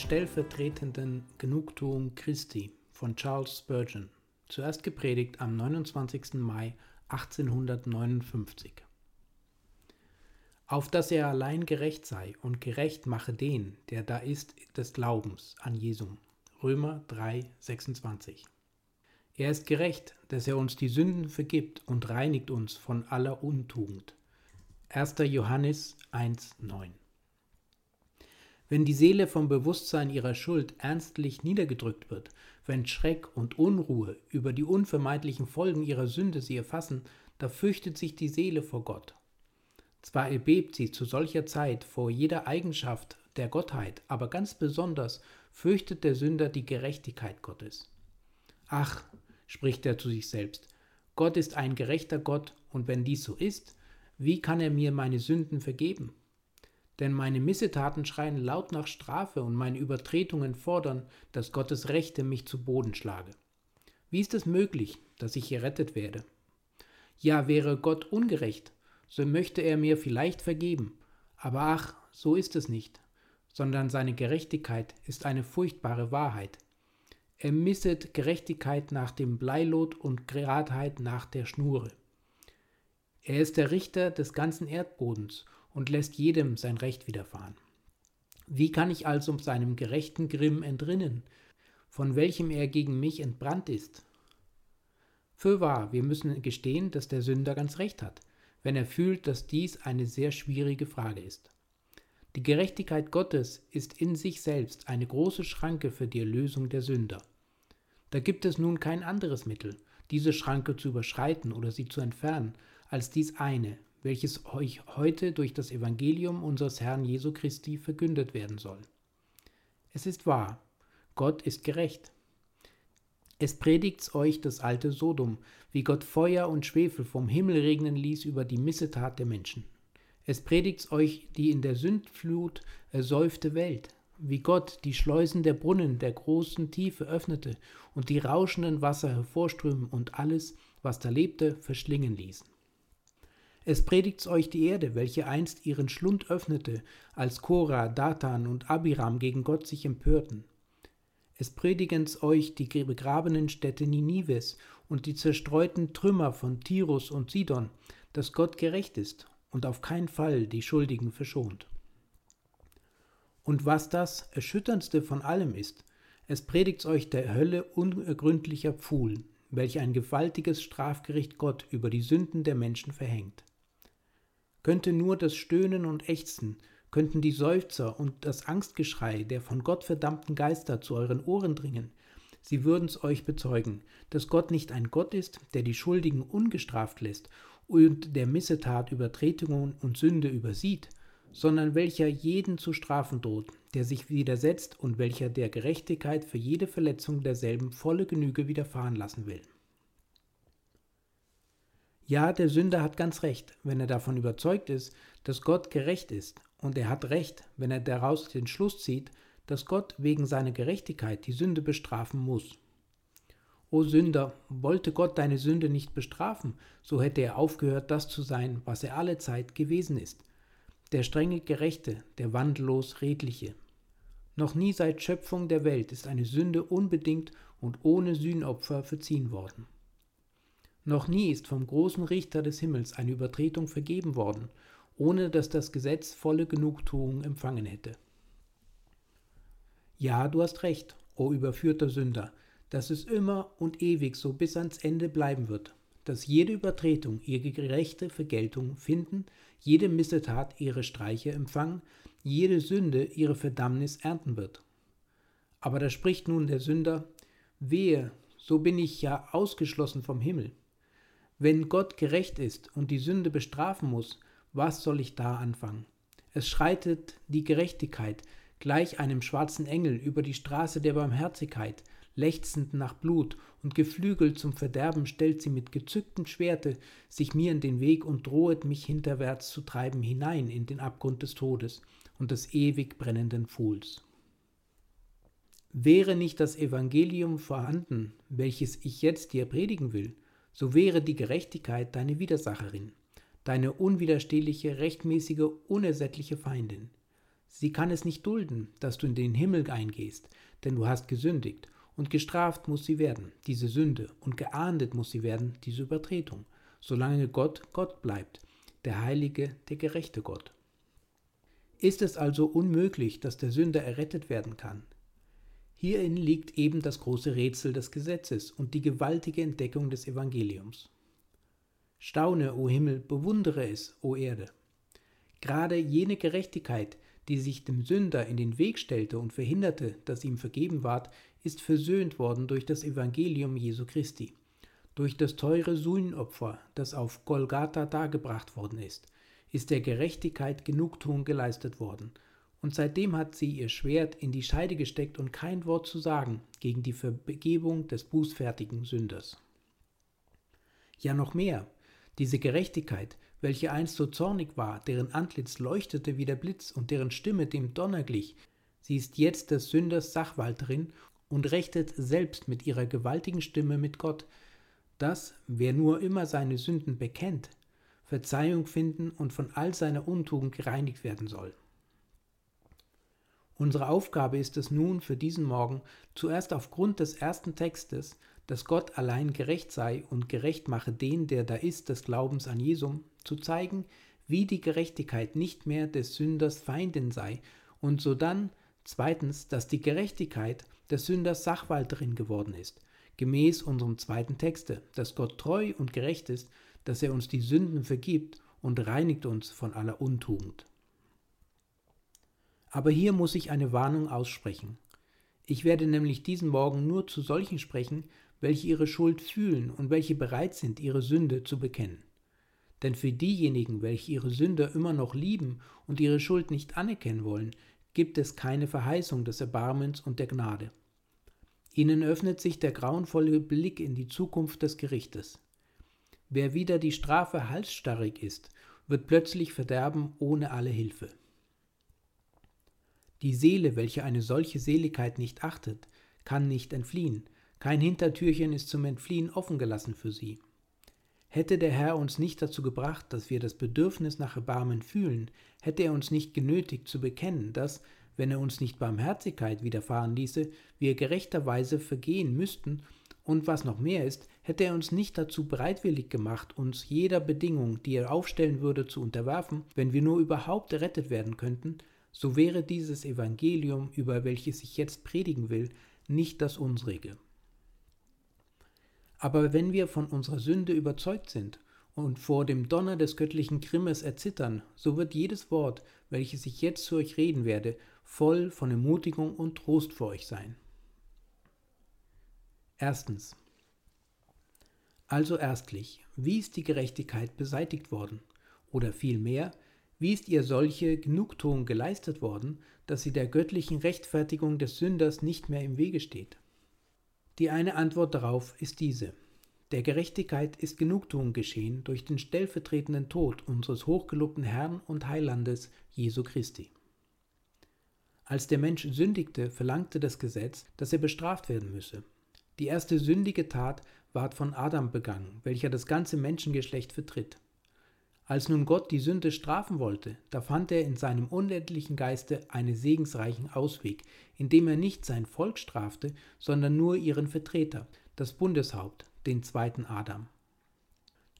Stellvertretenden Genugtuung Christi von Charles Spurgeon, zuerst gepredigt am 29. Mai 1859. Auf dass er allein gerecht sei und gerecht mache den, der da ist, des Glaubens an Jesum. Römer 3, 26. Er ist gerecht, dass er uns die Sünden vergibt und reinigt uns von aller Untugend. 1. Johannes 1, 9. Wenn die Seele vom Bewusstsein ihrer Schuld ernstlich niedergedrückt wird, wenn Schreck und Unruhe über die unvermeidlichen Folgen ihrer Sünde sie erfassen, da fürchtet sich die Seele vor Gott. Zwar erbebt sie zu solcher Zeit vor jeder Eigenschaft der Gottheit, aber ganz besonders fürchtet der Sünder die Gerechtigkeit Gottes. Ach, spricht er zu sich selbst, Gott ist ein gerechter Gott, und wenn dies so ist, wie kann er mir meine Sünden vergeben? Denn meine Missetaten schreien laut nach Strafe und meine Übertretungen fordern, dass Gottes Rechte mich zu Boden schlage. Wie ist es möglich, dass ich gerettet werde? Ja, wäre Gott ungerecht, so möchte er mir vielleicht vergeben. Aber ach, so ist es nicht, sondern seine Gerechtigkeit ist eine furchtbare Wahrheit. Er misset Gerechtigkeit nach dem Bleilot und Geradheit nach der Schnure. Er ist der Richter des ganzen Erdbodens und lässt jedem sein Recht widerfahren. Wie kann ich also seinem gerechten Grimm entrinnen, von welchem er gegen mich entbrannt ist? Fürwahr, wir müssen gestehen, dass der Sünder ganz recht hat, wenn er fühlt, dass dies eine sehr schwierige Frage ist. Die Gerechtigkeit Gottes ist in sich selbst eine große Schranke für die Erlösung der Sünder. Da gibt es nun kein anderes Mittel, diese Schranke zu überschreiten oder sie zu entfernen, als dies eine, welches euch heute durch das Evangelium unseres Herrn Jesu Christi verkündet werden soll. Es ist wahr, Gott ist gerecht. Es predigt's euch das alte Sodom, wie Gott Feuer und Schwefel vom Himmel regnen ließ über die Missetat der Menschen. Es predigt's euch die in der Sündflut ersäufte Welt, wie Gott die Schleusen der Brunnen der großen Tiefe öffnete und die rauschenden Wasser hervorströmen und alles, was da lebte, verschlingen ließen. Es predigt's euch die Erde, welche einst ihren Schlund öffnete, als Korah, Datan und Abiram gegen Gott sich empörten. Es predigen's euch die begrabenen Städte Ninives und die zerstreuten Trümmer von Tirus und Sidon, dass Gott gerecht ist und auf keinen Fall die Schuldigen verschont. Und was das Erschütterndste von allem ist, es predigt's euch der Hölle unergründlicher Pfuhl, welch ein gewaltiges Strafgericht Gott über die Sünden der Menschen verhängt könnte nur das Stöhnen und Ächzen, könnten die Seufzer und das Angstgeschrei der von Gott verdammten Geister zu euren Ohren dringen, sie würden's euch bezeugen, dass Gott nicht ein Gott ist, der die Schuldigen ungestraft lässt und der Missetat Übertretungen und Sünde übersieht, sondern welcher jeden zu strafen droht, der sich widersetzt und welcher der Gerechtigkeit für jede Verletzung derselben volle Genüge widerfahren lassen will. Ja, der Sünder hat ganz recht, wenn er davon überzeugt ist, dass Gott gerecht ist, und er hat recht, wenn er daraus den Schluss zieht, dass Gott wegen seiner Gerechtigkeit die Sünde bestrafen muss. O Sünder, wollte Gott deine Sünde nicht bestrafen, so hätte er aufgehört, das zu sein, was er alle Zeit gewesen ist. Der strenge Gerechte, der wandellos Redliche. Noch nie seit Schöpfung der Welt ist eine Sünde unbedingt und ohne Sühnopfer verziehen worden. Noch nie ist vom großen Richter des Himmels eine Übertretung vergeben worden, ohne dass das Gesetz volle Genugtuung empfangen hätte. Ja, du hast recht, o überführter Sünder, dass es immer und ewig so bis ans Ende bleiben wird, dass jede Übertretung ihre gerechte Vergeltung finden, jede Missetat ihre Streiche empfangen, jede Sünde ihre Verdammnis ernten wird. Aber da spricht nun der Sünder, wehe, so bin ich ja ausgeschlossen vom Himmel. Wenn Gott gerecht ist und die Sünde bestrafen muss, was soll ich da anfangen? Es schreitet die Gerechtigkeit gleich einem schwarzen Engel über die Straße der Barmherzigkeit, lechzend nach Blut, und geflügelt zum Verderben stellt sie mit gezücktem Schwerte sich mir in den Weg und drohet mich hinterwärts zu treiben hinein in den Abgrund des Todes und des ewig brennenden Pfuhls. Wäre nicht das Evangelium vorhanden, welches ich jetzt dir predigen will, so wäre die Gerechtigkeit deine Widersacherin, deine unwiderstehliche, rechtmäßige, unersättliche Feindin. Sie kann es nicht dulden, dass du in den Himmel eingehst, denn du hast gesündigt, und gestraft muss sie werden, diese Sünde, und geahndet muss sie werden, diese Übertretung, solange Gott Gott bleibt, der heilige, der gerechte Gott. Ist es also unmöglich, dass der Sünder errettet werden kann, Hierin liegt eben das große Rätsel des Gesetzes und die gewaltige Entdeckung des Evangeliums. Staune, o Himmel, bewundere es, o Erde. Gerade jene Gerechtigkeit, die sich dem Sünder in den Weg stellte und verhinderte, dass ihm vergeben ward, ist versöhnt worden durch das Evangelium Jesu Christi, durch das teure Sühnopfer, das auf Golgatha dargebracht worden ist, ist der Gerechtigkeit Genugtuung geleistet worden, und seitdem hat sie ihr Schwert in die Scheide gesteckt und kein Wort zu sagen gegen die Vergebung des bußfertigen Sünders. Ja noch mehr, diese Gerechtigkeit, welche einst so zornig war, deren Antlitz leuchtete wie der Blitz und deren Stimme dem Donner glich, sie ist jetzt des Sünders Sachwalterin und rechtet selbst mit ihrer gewaltigen Stimme mit Gott, dass, wer nur immer seine Sünden bekennt, Verzeihung finden und von all seiner Untugend gereinigt werden soll. Unsere Aufgabe ist es nun für diesen Morgen, zuerst aufgrund des ersten Textes, dass Gott allein gerecht sei und gerecht mache den, der da ist, des Glaubens an Jesum, zu zeigen, wie die Gerechtigkeit nicht mehr des Sünders Feindin sei und sodann zweitens, dass die Gerechtigkeit des Sünders Sachwalterin geworden ist, gemäß unserem zweiten Texte, dass Gott treu und gerecht ist, dass er uns die Sünden vergibt und reinigt uns von aller Untugend. Aber hier muss ich eine Warnung aussprechen. Ich werde nämlich diesen Morgen nur zu solchen sprechen, welche ihre Schuld fühlen und welche bereit sind, ihre Sünde zu bekennen. Denn für diejenigen, welche ihre Sünde immer noch lieben und ihre Schuld nicht anerkennen wollen, gibt es keine Verheißung des Erbarmens und der Gnade. Ihnen öffnet sich der grauenvolle Blick in die Zukunft des Gerichtes. Wer wieder die Strafe halsstarrig ist, wird plötzlich verderben ohne alle Hilfe. Die Seele, welche eine solche Seligkeit nicht achtet, kann nicht entfliehen, kein Hintertürchen ist zum Entfliehen offen gelassen für sie. Hätte der Herr uns nicht dazu gebracht, dass wir das Bedürfnis nach Erbarmen fühlen, hätte er uns nicht genötigt zu bekennen, dass, wenn er uns nicht Barmherzigkeit widerfahren ließe, wir gerechterweise vergehen müssten, und was noch mehr ist, hätte er uns nicht dazu bereitwillig gemacht, uns jeder Bedingung, die er aufstellen würde, zu unterwerfen, wenn wir nur überhaupt errettet werden könnten, so wäre dieses Evangelium, über welches ich jetzt predigen will, nicht das unsrige. Aber wenn wir von unserer Sünde überzeugt sind und vor dem Donner des göttlichen Grimmes erzittern, so wird jedes Wort, welches ich jetzt zu euch reden werde, voll von Ermutigung und Trost für euch sein. Erstens. Also erstlich, wie ist die Gerechtigkeit beseitigt worden? Oder vielmehr, Wie ist ihr solche Genugtuung geleistet worden, dass sie der göttlichen Rechtfertigung des Sünders nicht mehr im Wege steht? Die eine Antwort darauf ist diese. Der Gerechtigkeit ist Genugtuung geschehen durch den stellvertretenden Tod unseres hochgelobten Herrn und Heilandes Jesu Christi. Als der Mensch sündigte, verlangte das Gesetz, dass er bestraft werden müsse. Die erste sündige Tat ward von Adam begangen, welcher das ganze Menschengeschlecht vertritt. Als nun Gott die Sünde strafen wollte, da fand er in seinem unendlichen Geiste einen segensreichen Ausweg, indem er nicht sein Volk strafte, sondern nur ihren Vertreter, das Bundeshaupt, den zweiten Adam.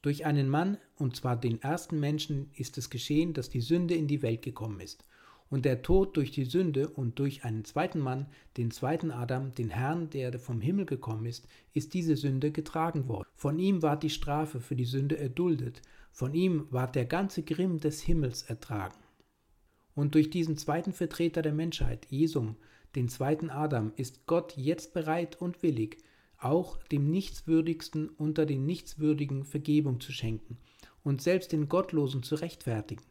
Durch einen Mann, und zwar den ersten Menschen, ist es geschehen, dass die Sünde in die Welt gekommen ist. Und der Tod durch die Sünde und durch einen zweiten Mann, den zweiten Adam, den Herrn, der vom Himmel gekommen ist, ist diese Sünde getragen worden. Von ihm ward die Strafe für die Sünde erduldet, von ihm ward der ganze Grimm des Himmels ertragen. Und durch diesen zweiten Vertreter der Menschheit, Jesum, den zweiten Adam, ist Gott jetzt bereit und willig, auch dem Nichtswürdigsten unter den Nichtswürdigen Vergebung zu schenken und selbst den Gottlosen zu rechtfertigen.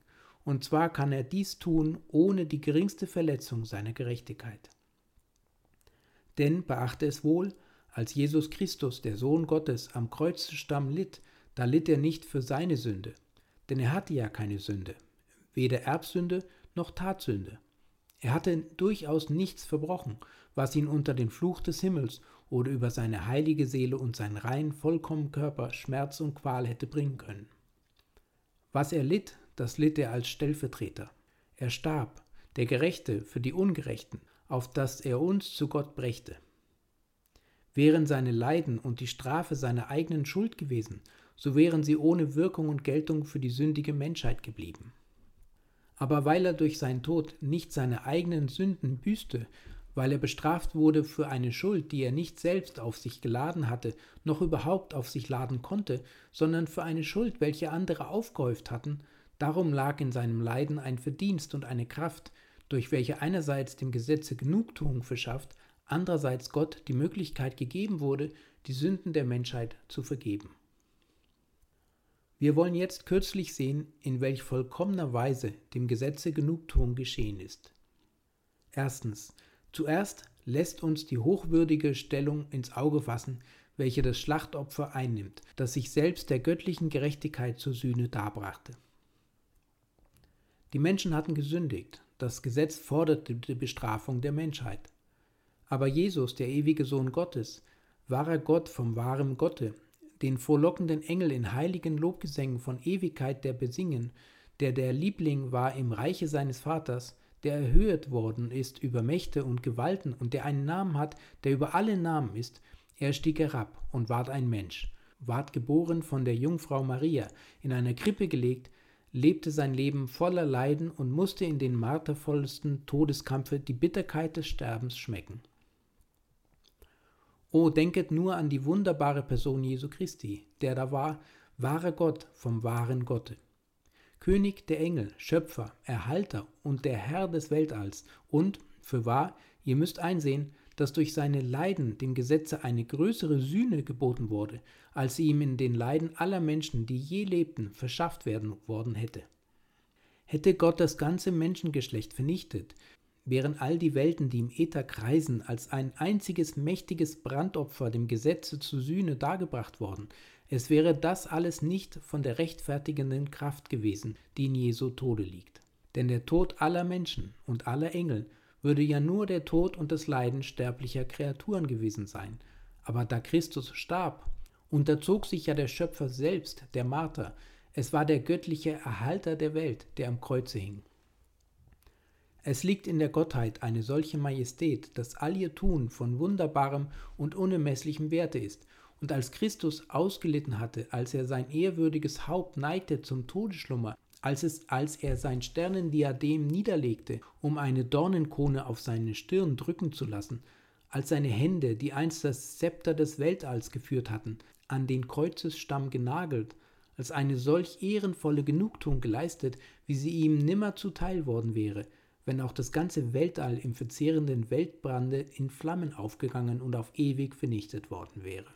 Und zwar kann er dies tun ohne die geringste Verletzung seiner Gerechtigkeit. Denn beachte es wohl, als Jesus Christus, der Sohn Gottes, am Kreuzstamm litt, da litt er nicht für seine Sünde, denn er hatte ja keine Sünde, weder Erbsünde noch Tatsünde. Er hatte durchaus nichts verbrochen, was ihn unter den Fluch des Himmels oder über seine heilige Seele und seinen rein vollkommenen Körper Schmerz und Qual hätte bringen können. Was er litt, das litt er als Stellvertreter. Er starb, der Gerechte für die Ungerechten, auf dass er uns zu Gott brächte. Wären seine Leiden und die Strafe seiner eigenen Schuld gewesen, so wären sie ohne Wirkung und Geltung für die sündige Menschheit geblieben. Aber weil er durch seinen Tod nicht seine eigenen Sünden büßte, weil er bestraft wurde für eine Schuld, die er nicht selbst auf sich geladen hatte, noch überhaupt auf sich laden konnte, sondern für eine Schuld, welche andere aufgehäuft hatten, darum lag in seinem Leiden ein Verdienst und eine Kraft, durch welche einerseits dem Gesetze Genugtuung verschafft, andererseits Gott die Möglichkeit gegeben wurde, die Sünden der Menschheit zu vergeben. Wir wollen jetzt kürzlich sehen, in welch vollkommener Weise dem Gesetze Genugtuung geschehen ist. Erstens, zuerst lässt uns die hochwürdige Stellung ins Auge fassen, welche das Schlachtopfer einnimmt, das sich selbst der göttlichen Gerechtigkeit zur Sühne darbrachte. Die Menschen hatten gesündigt, das Gesetz forderte die Bestrafung der Menschheit. Aber Jesus, der ewige Sohn Gottes, wahrer Gott vom wahren Gotte, den vorlockenden Engel in heiligen Lobgesängen von Ewigkeit der besingen, der der Liebling war im Reiche seines Vaters, der erhöht worden ist über Mächte und Gewalten und der einen Namen hat, der über alle Namen ist, er stieg herab und ward ein Mensch, ward geboren von der Jungfrau Maria, in einer Krippe gelegt, lebte sein Leben voller Leiden und musste in den martervollsten Todeskampfe die Bitterkeit des Sterbens schmecken. O denket nur an die wunderbare Person Jesu Christi, der da war, wahrer Gott vom wahren Gotte. König der Engel, Schöpfer, Erhalter und der Herr des Weltalls und, für wahr, ihr müsst einsehen, dass durch seine Leiden dem Gesetze eine größere Sühne geboten wurde, als sie ihm in den Leiden aller Menschen, die je lebten, verschafft werden worden hätte. Hätte Gott das ganze Menschengeschlecht vernichtet, wären all die Welten, die im Äther kreisen, als ein einziges mächtiges Brandopfer dem Gesetze zu Sühne dargebracht worden, es wäre das alles nicht von der rechtfertigenden Kraft gewesen, die in Jesu Tode liegt. Denn der Tod aller Menschen und aller Engel würde ja nur der Tod und das Leiden sterblicher Kreaturen gewesen sein. Aber da Christus starb, unterzog sich ja der Schöpfer selbst, der Marter, es war der göttliche Erhalter der Welt, der am Kreuze hing. Es liegt in der Gottheit eine solche Majestät, dass all ihr Tun von wunderbarem und unermesslichem Werte ist, und als Christus ausgelitten hatte, als er sein ehrwürdiges Haupt neigte zum Todesschlummer, als, es, als er sein Sternendiadem niederlegte, um eine Dornenkrone auf seine Stirn drücken zu lassen, als seine Hände, die einst das Zepter des Weltalls geführt hatten, an den Kreuzesstamm genagelt, als eine solch ehrenvolle Genugtuung geleistet, wie sie ihm nimmer zuteil worden wäre, wenn auch das ganze Weltall im verzehrenden Weltbrande in Flammen aufgegangen und auf ewig vernichtet worden wäre.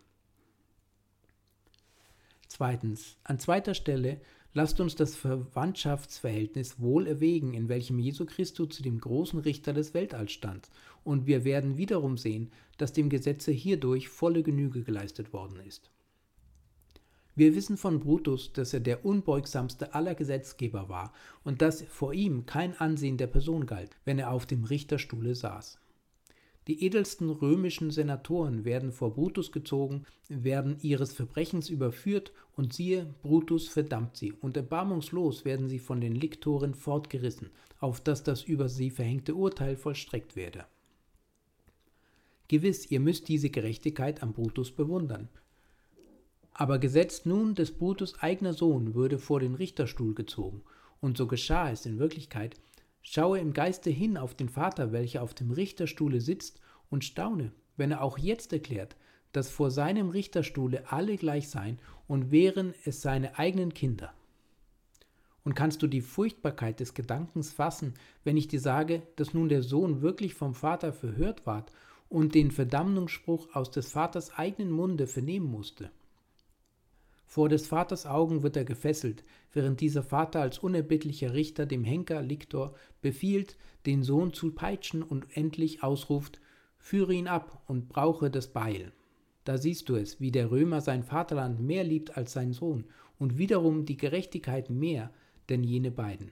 Zweitens, an zweiter Stelle Lasst uns das Verwandtschaftsverhältnis wohl erwägen, in welchem Jesu Christus zu dem großen Richter des Weltalls stand, und wir werden wiederum sehen, dass dem Gesetze hierdurch volle Genüge geleistet worden ist. Wir wissen von Brutus, dass er der unbeugsamste aller Gesetzgeber war und dass vor ihm kein Ansehen der Person galt, wenn er auf dem Richterstuhle saß. Die edelsten römischen Senatoren werden vor Brutus gezogen, werden ihres Verbrechens überführt, und siehe, Brutus verdammt sie, und erbarmungslos werden sie von den Liktoren fortgerissen, auf dass das über sie verhängte Urteil vollstreckt werde. Gewiss, ihr müsst diese Gerechtigkeit am Brutus bewundern. Aber gesetzt nun, des Brutus eigener Sohn würde vor den Richterstuhl gezogen, und so geschah es in Wirklichkeit, Schaue im Geiste hin auf den Vater, welcher auf dem Richterstuhle sitzt, und staune, wenn er auch jetzt erklärt, dass vor seinem Richterstuhle alle gleich seien und wären es seine eigenen Kinder. Und kannst du die Furchtbarkeit des Gedankens fassen, wenn ich dir sage, dass nun der Sohn wirklich vom Vater verhört ward und den Verdammungsspruch aus des Vaters eigenen Munde vernehmen musste? Vor des Vaters Augen wird er gefesselt, während dieser Vater als unerbittlicher Richter dem Henker Liktor befiehlt, den Sohn zu peitschen und endlich ausruft, führe ihn ab und brauche das Beil. Da siehst du es, wie der Römer sein Vaterland mehr liebt als sein Sohn und wiederum die Gerechtigkeit mehr denn jene beiden.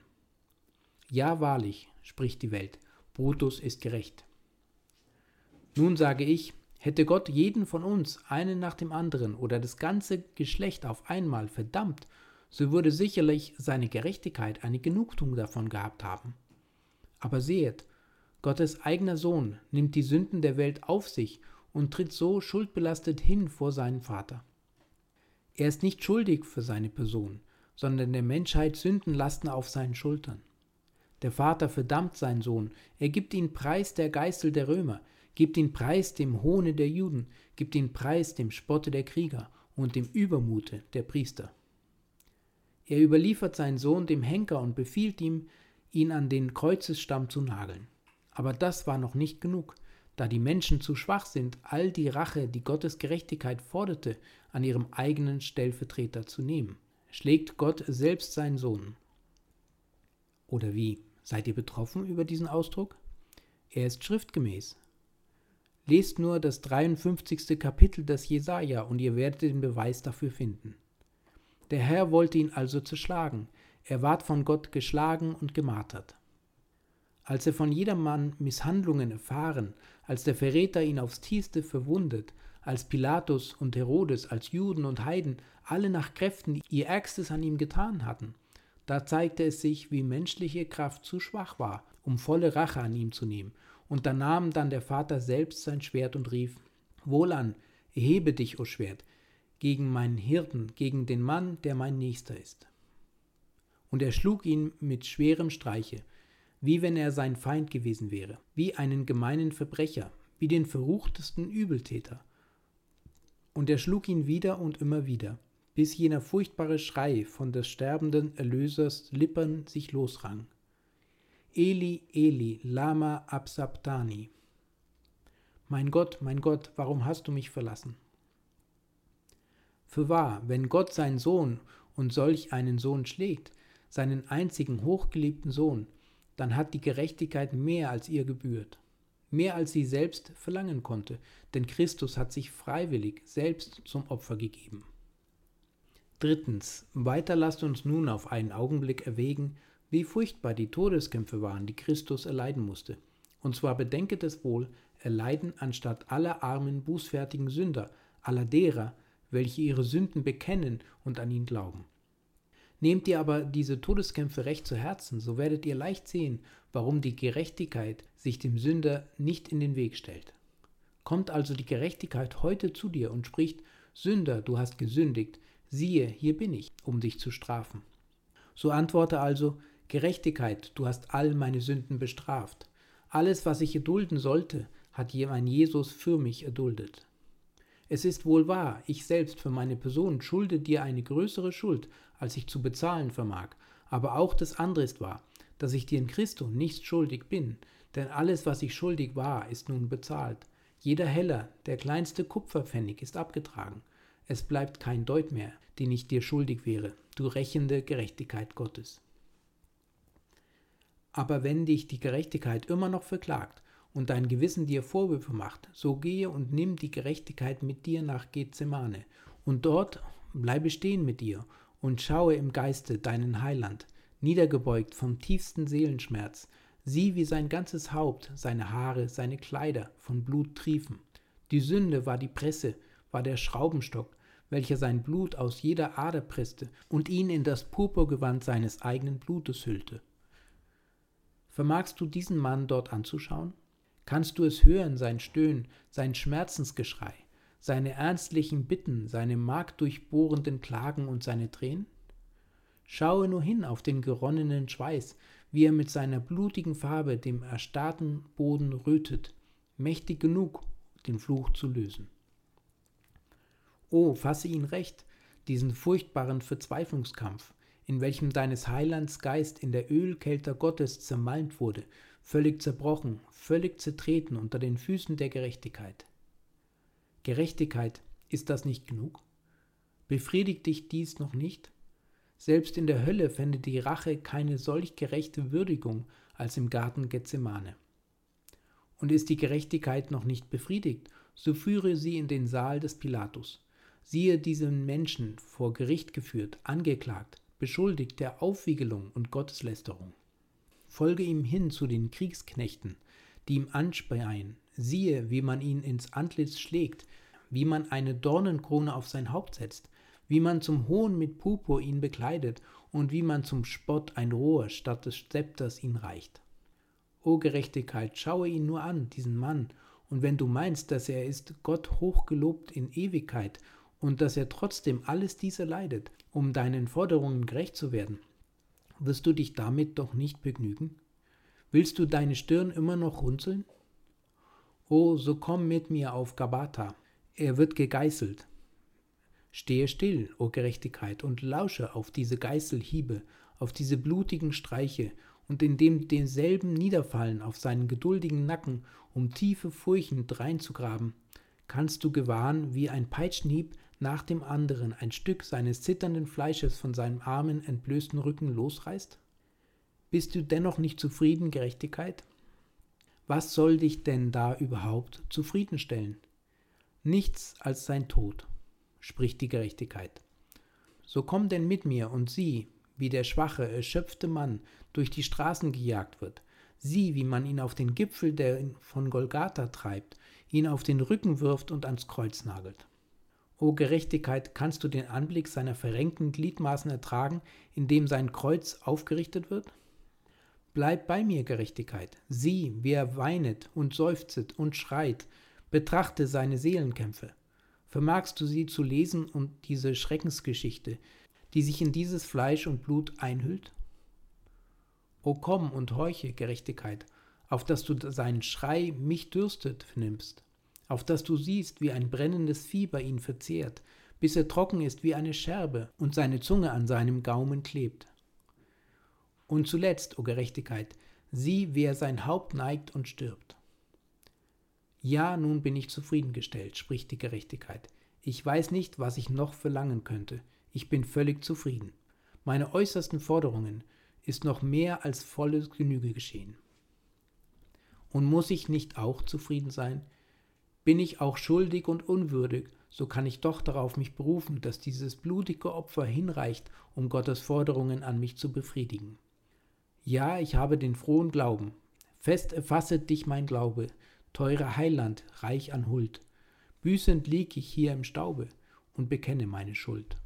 Ja, wahrlich, spricht die Welt, Brutus ist gerecht. Nun sage ich, Hätte Gott jeden von uns, einen nach dem anderen oder das ganze Geschlecht auf einmal verdammt, so würde sicherlich seine Gerechtigkeit eine Genugtuung davon gehabt haben. Aber sehet, Gottes eigener Sohn nimmt die Sünden der Welt auf sich und tritt so schuldbelastet hin vor seinen Vater. Er ist nicht schuldig für seine Person, sondern der Menschheit Sünden lasten auf seinen Schultern. Der Vater verdammt seinen Sohn, er gibt ihn preis der Geißel der Römer, gibt ihn preis dem Hohne der Juden, gibt ihn preis dem Spotte der Krieger und dem Übermute der Priester. Er überliefert seinen Sohn dem Henker und befiehlt ihm, ihn an den Kreuzesstamm zu nageln. Aber das war noch nicht genug, da die Menschen zu schwach sind, all die Rache, die Gottes Gerechtigkeit forderte, an ihrem eigenen Stellvertreter zu nehmen. Schlägt Gott selbst seinen Sohn. Oder wie? Seid ihr betroffen über diesen Ausdruck? Er ist schriftgemäß. Lest nur das 53. Kapitel des Jesaja und ihr werdet den Beweis dafür finden. Der Herr wollte ihn also zerschlagen. Er ward von Gott geschlagen und gemartert. Als er von jedermann Misshandlungen erfahren, als der Verräter ihn aufs tiefste verwundet, als Pilatus und Herodes, als Juden und Heiden alle nach Kräften ihr Ärgstes an ihm getan hatten, da zeigte es sich, wie menschliche Kraft zu schwach war, um volle Rache an ihm zu nehmen und da nahm dann der Vater selbst sein Schwert und rief, Wohlan, erhebe dich, o Schwert, gegen meinen Hirten, gegen den Mann, der mein Nächster ist. Und er schlug ihn mit schwerem Streiche, wie wenn er sein Feind gewesen wäre, wie einen gemeinen Verbrecher, wie den verruchtesten Übeltäter. Und er schlug ihn wieder und immer wieder, bis jener furchtbare Schrei von des sterbenden Erlösers Lippern sich losrang. Eli, Eli, lama absabtani. Mein Gott, mein Gott, warum hast du mich verlassen? Fürwahr, wenn Gott seinen Sohn und solch einen Sohn schlägt, seinen einzigen hochgeliebten Sohn, dann hat die Gerechtigkeit mehr als ihr gebührt, mehr als sie selbst verlangen konnte, denn Christus hat sich freiwillig selbst zum Opfer gegeben. Drittens, weiter lasst uns nun auf einen Augenblick erwägen, wie furchtbar die Todeskämpfe waren, die Christus erleiden musste. Und zwar bedenket es wohl, erleiden anstatt aller armen, bußfertigen Sünder, aller derer, welche ihre Sünden bekennen und an ihn glauben. Nehmt ihr aber diese Todeskämpfe recht zu Herzen, so werdet ihr leicht sehen, warum die Gerechtigkeit sich dem Sünder nicht in den Weg stellt. Kommt also die Gerechtigkeit heute zu dir und spricht, Sünder, du hast gesündigt, siehe, hier bin ich, um dich zu strafen. So antworte also, Gerechtigkeit, du hast all meine Sünden bestraft. Alles, was ich erdulden sollte, hat mein Jesus für mich erduldet. Es ist wohl wahr, ich selbst für meine Person schulde dir eine größere Schuld, als ich zu bezahlen vermag, aber auch das andere ist wahr, dass ich dir in Christo nicht schuldig bin, denn alles, was ich schuldig war, ist nun bezahlt. Jeder Heller, der kleinste Kupferpfennig ist abgetragen. Es bleibt kein Deut mehr, den ich dir schuldig wäre, du rächende Gerechtigkeit Gottes. Aber wenn dich die Gerechtigkeit immer noch verklagt und dein Gewissen dir Vorwürfe macht, so gehe und nimm die Gerechtigkeit mit dir nach Gethsemane, und dort bleibe stehen mit dir und schaue im Geiste deinen Heiland, niedergebeugt vom tiefsten Seelenschmerz, sieh, wie sein ganzes Haupt, seine Haare, seine Kleider von Blut triefen. Die Sünde war die Presse, war der Schraubenstock, welcher sein Blut aus jeder Ader presste und ihn in das Purpurgewand seines eigenen Blutes hüllte. Vermagst du diesen Mann dort anzuschauen? Kannst du es hören, sein Stöhnen, sein Schmerzensgeschrei, seine ernstlichen Bitten, seine markdurchbohrenden Klagen und seine Tränen? Schaue nur hin auf den geronnenen Schweiß, wie er mit seiner blutigen Farbe dem erstarrten Boden rötet, mächtig genug, den Fluch zu lösen. Oh, fasse ihn recht, diesen furchtbaren Verzweiflungskampf, in welchem deines Heilands Geist in der Ölkälte Gottes zermalmt wurde, völlig zerbrochen, völlig zertreten unter den Füßen der Gerechtigkeit. Gerechtigkeit, ist das nicht genug? Befriedigt dich dies noch nicht? Selbst in der Hölle fände die Rache keine solch gerechte Würdigung als im Garten Gethsemane. Und ist die Gerechtigkeit noch nicht befriedigt, so führe sie in den Saal des Pilatus. Siehe diesen Menschen vor Gericht geführt, angeklagt, beschuldigt der Aufwiegelung und Gotteslästerung. Folge ihm hin zu den Kriegsknechten, die ihm anspeien, siehe, wie man ihn ins Antlitz schlägt, wie man eine Dornenkrone auf sein Haupt setzt, wie man zum Hohn mit Purpur ihn bekleidet und wie man zum Spott ein Rohr statt des Zepters ihn reicht. O Gerechtigkeit, schaue ihn nur an, diesen Mann, und wenn du meinst, dass er ist Gott hochgelobt in Ewigkeit und dass er trotzdem alles diese leidet, um deinen Forderungen gerecht zu werden, wirst du dich damit doch nicht begnügen? Willst du deine Stirn immer noch runzeln? O, so komm mit mir auf Gabata, er wird gegeißelt, Stehe still, o Gerechtigkeit, und lausche auf diese Geißelhiebe, auf diese blutigen Streiche, und in dem denselben niederfallen auf seinen geduldigen Nacken, um tiefe Furchen dreinzugraben, kannst du gewahren, wie ein Peitschenhieb nach dem anderen ein Stück seines zitternden Fleisches von seinem armen, entblößten Rücken losreißt? Bist du dennoch nicht zufrieden, Gerechtigkeit? Was soll dich denn da überhaupt zufriedenstellen? Nichts als sein Tod spricht die Gerechtigkeit. So komm denn mit mir und sieh, wie der schwache, erschöpfte Mann durch die Straßen gejagt wird. Sieh, wie man ihn auf den Gipfel der von Golgatha treibt, ihn auf den Rücken wirft und ans Kreuz nagelt. O Gerechtigkeit, kannst du den Anblick seiner verrenkten Gliedmaßen ertragen, indem sein Kreuz aufgerichtet wird? Bleib bei mir, Gerechtigkeit. Sieh, wie er weinet und seufzet und schreit. Betrachte seine Seelenkämpfe vermagst du sie zu lesen und diese Schreckensgeschichte, die sich in dieses Fleisch und Blut einhüllt? O komm und horche, Gerechtigkeit, auf dass du seinen Schrei mich dürstet vernimmst, auf dass du siehst, wie ein brennendes Fieber ihn verzehrt, bis er trocken ist wie eine Scherbe und seine Zunge an seinem Gaumen klebt. Und zuletzt, o Gerechtigkeit, sieh, wie er sein Haupt neigt und stirbt. Ja, nun bin ich zufriedengestellt, spricht die Gerechtigkeit. Ich weiß nicht, was ich noch verlangen könnte. Ich bin völlig zufrieden. Meine äußersten Forderungen ist noch mehr als volles Genüge geschehen. Und muss ich nicht auch zufrieden sein? Bin ich auch schuldig und unwürdig, so kann ich doch darauf mich berufen, dass dieses blutige Opfer hinreicht, um Gottes Forderungen an mich zu befriedigen. Ja, ich habe den frohen Glauben. Fest erfasset dich mein Glaube, teurer Heiland, reich an Huld. Büßend lieg ich hier im Staube und bekenne meine Schuld.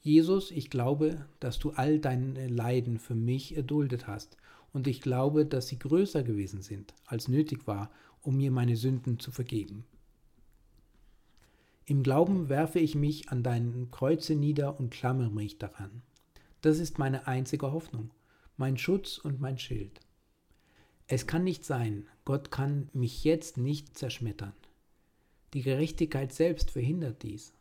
Jesus, ich glaube, dass du all deine Leiden für mich erduldet hast, und ich glaube, dass sie größer gewesen sind, als nötig war, um mir meine Sünden zu vergeben. Im Glauben werfe ich mich an deinem Kreuze nieder und klammere mich daran. Das ist meine einzige Hoffnung, mein Schutz und mein Schild. Es kann nicht sein, Gott kann mich jetzt nicht zerschmettern. Die Gerechtigkeit selbst verhindert dies.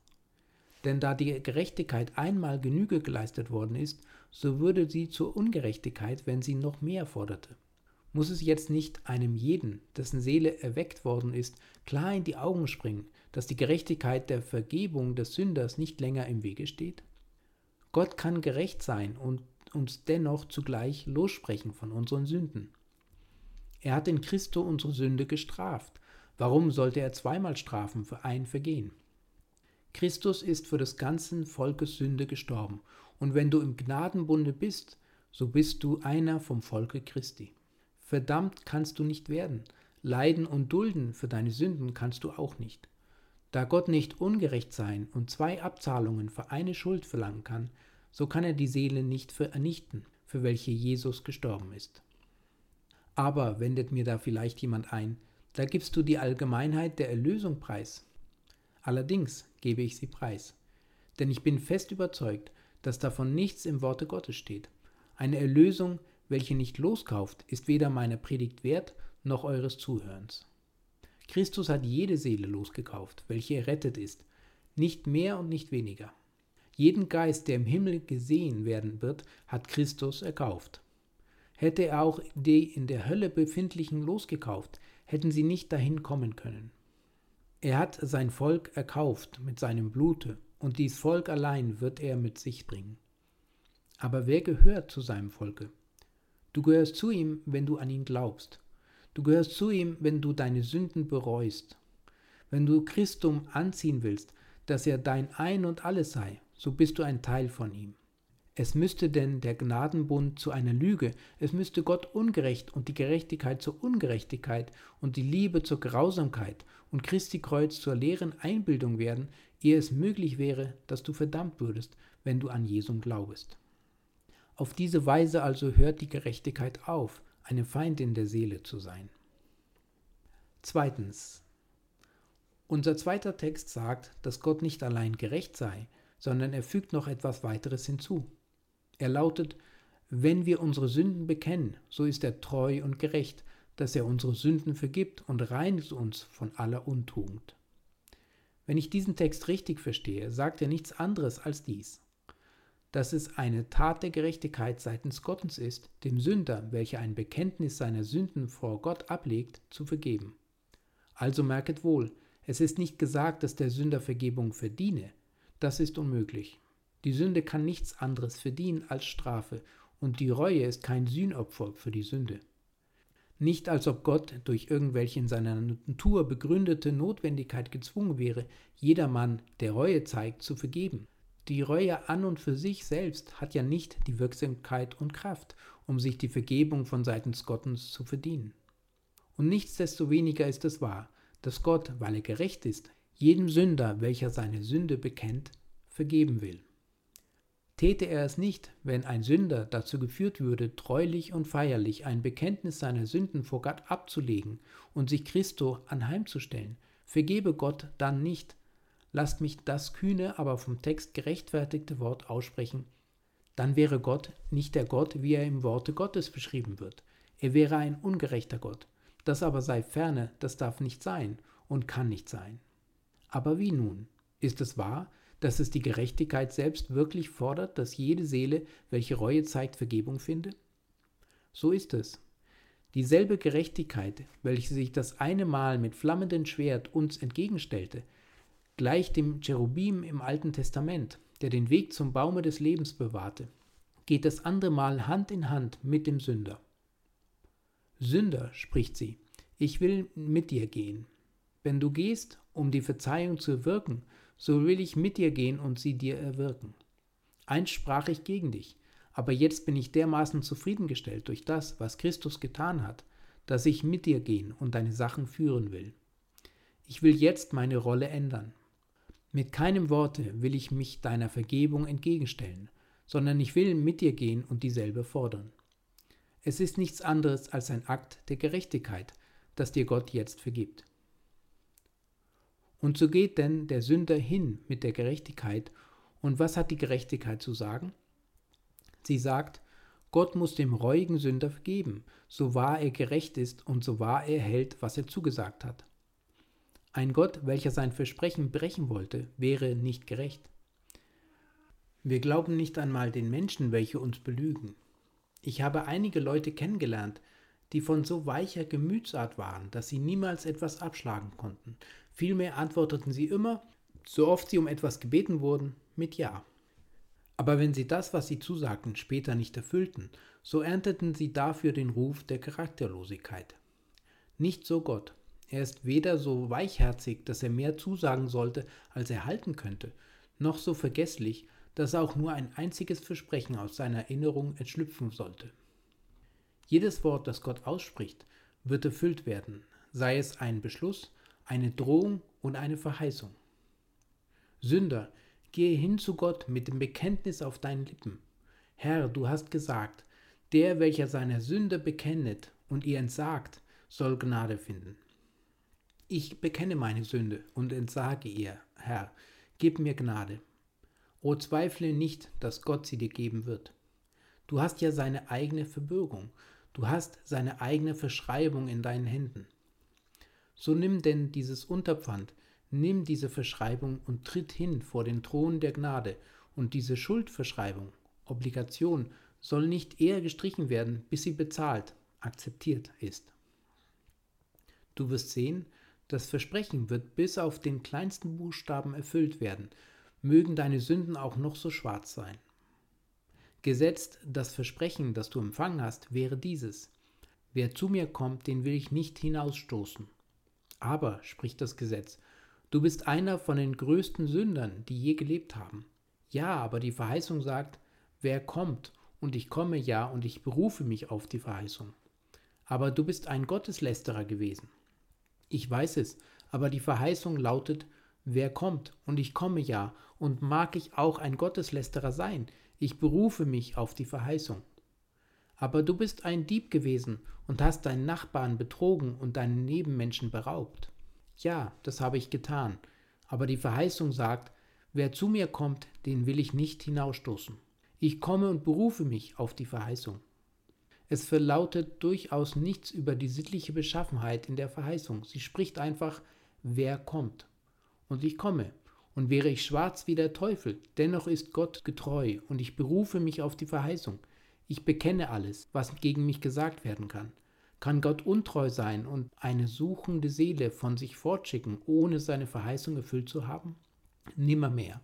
Denn da die Gerechtigkeit einmal Genüge geleistet worden ist, so würde sie zur Ungerechtigkeit, wenn sie noch mehr forderte. Muss es jetzt nicht einem jeden, dessen Seele erweckt worden ist, klar in die Augen springen, dass die Gerechtigkeit der Vergebung des Sünders nicht länger im Wege steht? Gott kann gerecht sein und uns dennoch zugleich lossprechen von unseren Sünden. Er hat in Christo unsere Sünde gestraft. Warum sollte er zweimal strafen für ein Vergehen? Christus ist für des ganzen Volkes Sünde gestorben, und wenn du im Gnadenbunde bist, so bist du einer vom Volke Christi. Verdammt kannst du nicht werden, leiden und dulden für deine Sünden kannst du auch nicht. Da Gott nicht ungerecht sein und zwei Abzahlungen für eine Schuld verlangen kann, so kann er die Seele nicht vernichten, für welche Jesus gestorben ist. Aber, wendet mir da vielleicht jemand ein, da gibst du die Allgemeinheit der Erlösung preis. Allerdings gebe ich sie preis, denn ich bin fest überzeugt, dass davon nichts im Worte Gottes steht. Eine Erlösung, welche nicht loskauft, ist weder meiner Predigt wert noch eures Zuhörens. Christus hat jede Seele losgekauft, welche errettet ist, nicht mehr und nicht weniger. Jeden Geist, der im Himmel gesehen werden wird, hat Christus erkauft. Hätte er auch die in der Hölle befindlichen losgekauft, hätten sie nicht dahin kommen können. Er hat sein Volk erkauft mit seinem Blute, und dies Volk allein wird er mit sich bringen. Aber wer gehört zu seinem Volke? Du gehörst zu ihm, wenn du an ihn glaubst. Du gehörst zu ihm, wenn du deine Sünden bereust. Wenn du Christum anziehen willst, dass er dein Ein und alles sei, so bist du ein Teil von ihm. Es müsste denn der Gnadenbund zu einer Lüge, es müsste Gott ungerecht und die Gerechtigkeit zur Ungerechtigkeit und die Liebe zur Grausamkeit und Christi Kreuz zur leeren Einbildung werden, ehe es möglich wäre, dass du verdammt würdest, wenn du an Jesum glaubest. Auf diese Weise also hört die Gerechtigkeit auf, eine Feindin der Seele zu sein. Zweitens. Unser zweiter Text sagt, dass Gott nicht allein gerecht sei, sondern er fügt noch etwas weiteres hinzu. Er lautet, wenn wir unsere Sünden bekennen, so ist er treu und gerecht, dass er unsere Sünden vergibt und reinigt uns von aller Untugend. Wenn ich diesen Text richtig verstehe, sagt er nichts anderes als dies, dass es eine Tat der Gerechtigkeit seitens Gottes ist, dem Sünder, welcher ein Bekenntnis seiner Sünden vor Gott ablegt, zu vergeben. Also merket wohl, es ist nicht gesagt, dass der Sünder Vergebung verdiene, das ist unmöglich. Die Sünde kann nichts anderes verdienen als Strafe, und die Reue ist kein Sühnopfer für die Sünde. Nicht als ob Gott durch irgendwelche in seiner Natur begründete Notwendigkeit gezwungen wäre, jedermann, der Reue zeigt, zu vergeben. Die Reue an und für sich selbst hat ja nicht die Wirksamkeit und Kraft, um sich die Vergebung von seitens Gottes zu verdienen. Und nichtsdestoweniger ist es wahr, dass Gott, weil er gerecht ist, jedem Sünder, welcher seine Sünde bekennt, vergeben will. Täte er es nicht, wenn ein Sünder dazu geführt würde, treulich und feierlich ein Bekenntnis seiner Sünden vor Gott abzulegen und sich Christo anheimzustellen, vergebe Gott dann nicht. Lasst mich das kühne, aber vom Text gerechtfertigte Wort aussprechen. Dann wäre Gott nicht der Gott, wie er im Worte Gottes beschrieben wird. Er wäre ein ungerechter Gott. Das aber sei ferne, das darf nicht sein und kann nicht sein. Aber wie nun? Ist es wahr, dass es die Gerechtigkeit selbst wirklich fordert, dass jede Seele, welche Reue zeigt, Vergebung finde? So ist es. Dieselbe Gerechtigkeit, welche sich das eine Mal mit flammendem Schwert uns entgegenstellte, gleicht dem Cherubim im Alten Testament, der den Weg zum Baume des Lebens bewahrte, geht das andere Mal Hand in Hand mit dem Sünder. Sünder, spricht sie, ich will mit dir gehen. Wenn du gehst, um die Verzeihung zu erwirken, so will ich mit dir gehen und sie dir erwirken. Einst sprach ich gegen dich, aber jetzt bin ich dermaßen zufriedengestellt durch das, was Christus getan hat, dass ich mit dir gehen und deine Sachen führen will. Ich will jetzt meine Rolle ändern. Mit keinem Worte will ich mich deiner Vergebung entgegenstellen, sondern ich will mit dir gehen und dieselbe fordern. Es ist nichts anderes als ein Akt der Gerechtigkeit, das dir Gott jetzt vergibt. Und so geht denn der Sünder hin mit der Gerechtigkeit. Und was hat die Gerechtigkeit zu sagen? Sie sagt, Gott muss dem reuigen Sünder vergeben, so wahr er gerecht ist und so wahr er hält, was er zugesagt hat. Ein Gott, welcher sein Versprechen brechen wollte, wäre nicht gerecht. Wir glauben nicht einmal den Menschen, welche uns belügen. Ich habe einige Leute kennengelernt, die von so weicher Gemütsart waren, dass sie niemals etwas abschlagen konnten, Vielmehr antworteten sie immer, so oft sie um etwas gebeten wurden, mit Ja. Aber wenn sie das, was sie zusagten, später nicht erfüllten, so ernteten sie dafür den Ruf der Charakterlosigkeit. Nicht so Gott. Er ist weder so weichherzig, dass er mehr zusagen sollte, als er halten könnte, noch so vergesslich, dass auch nur ein einziges Versprechen aus seiner Erinnerung entschlüpfen sollte. Jedes Wort, das Gott ausspricht, wird erfüllt werden, sei es ein Beschluss, eine Drohung und eine Verheißung. Sünder, gehe hin zu Gott mit dem Bekenntnis auf deinen Lippen. Herr, du hast gesagt, der, welcher seine Sünde bekennet und ihr entsagt, soll Gnade finden. Ich bekenne meine Sünde und entsage ihr, Herr, gib mir Gnade. O zweifle nicht, dass Gott sie dir geben wird. Du hast ja seine eigene Verbürgung, du hast seine eigene Verschreibung in deinen Händen. So nimm denn dieses Unterpfand, nimm diese Verschreibung und tritt hin vor den Thron der Gnade, und diese Schuldverschreibung, Obligation, soll nicht eher gestrichen werden, bis sie bezahlt, akzeptiert ist. Du wirst sehen, das Versprechen wird bis auf den kleinsten Buchstaben erfüllt werden, mögen deine Sünden auch noch so schwarz sein. Gesetzt das Versprechen, das du empfangen hast, wäre dieses. Wer zu mir kommt, den will ich nicht hinausstoßen. Aber, spricht das Gesetz, du bist einer von den größten Sündern, die je gelebt haben. Ja, aber die Verheißung sagt, wer kommt, und ich komme ja, und ich berufe mich auf die Verheißung. Aber du bist ein Gotteslästerer gewesen. Ich weiß es, aber die Verheißung lautet, wer kommt, und ich komme ja, und mag ich auch ein Gotteslästerer sein, ich berufe mich auf die Verheißung. Aber du bist ein Dieb gewesen und hast deinen Nachbarn betrogen und deinen Nebenmenschen beraubt. Ja, das habe ich getan, aber die Verheißung sagt, wer zu mir kommt, den will ich nicht hinausstoßen. Ich komme und berufe mich auf die Verheißung. Es verlautet durchaus nichts über die sittliche Beschaffenheit in der Verheißung. Sie spricht einfach, wer kommt. Und ich komme. Und wäre ich schwarz wie der Teufel, dennoch ist Gott getreu und ich berufe mich auf die Verheißung. Ich bekenne alles, was gegen mich gesagt werden kann. Kann Gott untreu sein und eine suchende Seele von sich fortschicken, ohne seine Verheißung erfüllt zu haben? Nimmermehr.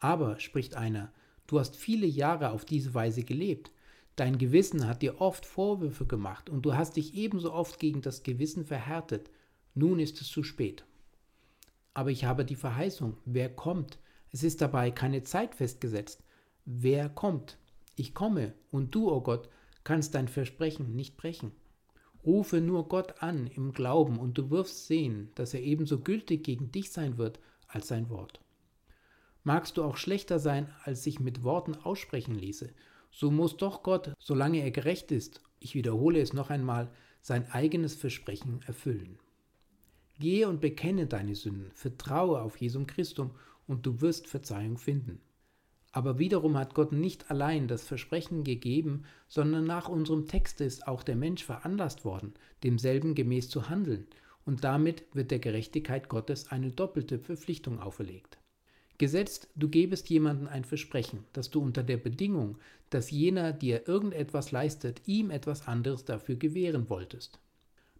Aber, spricht einer, du hast viele Jahre auf diese Weise gelebt. Dein Gewissen hat dir oft Vorwürfe gemacht und du hast dich ebenso oft gegen das Gewissen verhärtet. Nun ist es zu spät. Aber ich habe die Verheißung, wer kommt. Es ist dabei keine Zeit festgesetzt. Wer kommt? Ich komme, und du, o oh Gott, kannst dein Versprechen nicht brechen. Rufe nur Gott an im Glauben, und du wirst sehen, dass er ebenso gültig gegen dich sein wird als sein Wort. Magst du auch schlechter sein, als sich mit Worten aussprechen ließe, so muss doch Gott, solange er gerecht ist, ich wiederhole es noch einmal, sein eigenes Versprechen erfüllen. Gehe und bekenne deine Sünden, vertraue auf Jesum Christum und du wirst Verzeihung finden. Aber wiederum hat Gott nicht allein das Versprechen gegeben, sondern nach unserem Texte ist auch der Mensch veranlasst worden, demselben gemäß zu handeln, und damit wird der Gerechtigkeit Gottes eine doppelte Verpflichtung auferlegt. Gesetzt, du gebest jemandem ein Versprechen, dass du unter der Bedingung, dass jener dir irgendetwas leistet, ihm etwas anderes dafür gewähren wolltest.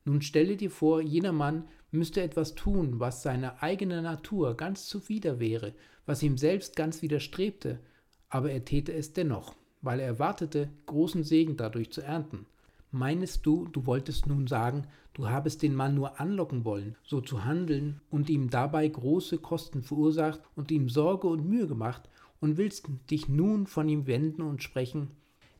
Nun stelle dir vor, jener Mann müsste etwas tun, was seiner eigenen Natur ganz zuwider wäre, was ihm selbst ganz widerstrebte, aber er täte es dennoch, weil er erwartete, großen Segen dadurch zu ernten. Meinest du, du wolltest nun sagen, du habest den Mann nur anlocken wollen, so zu handeln und ihm dabei große Kosten verursacht und ihm Sorge und Mühe gemacht und willst dich nun von ihm wenden und sprechen,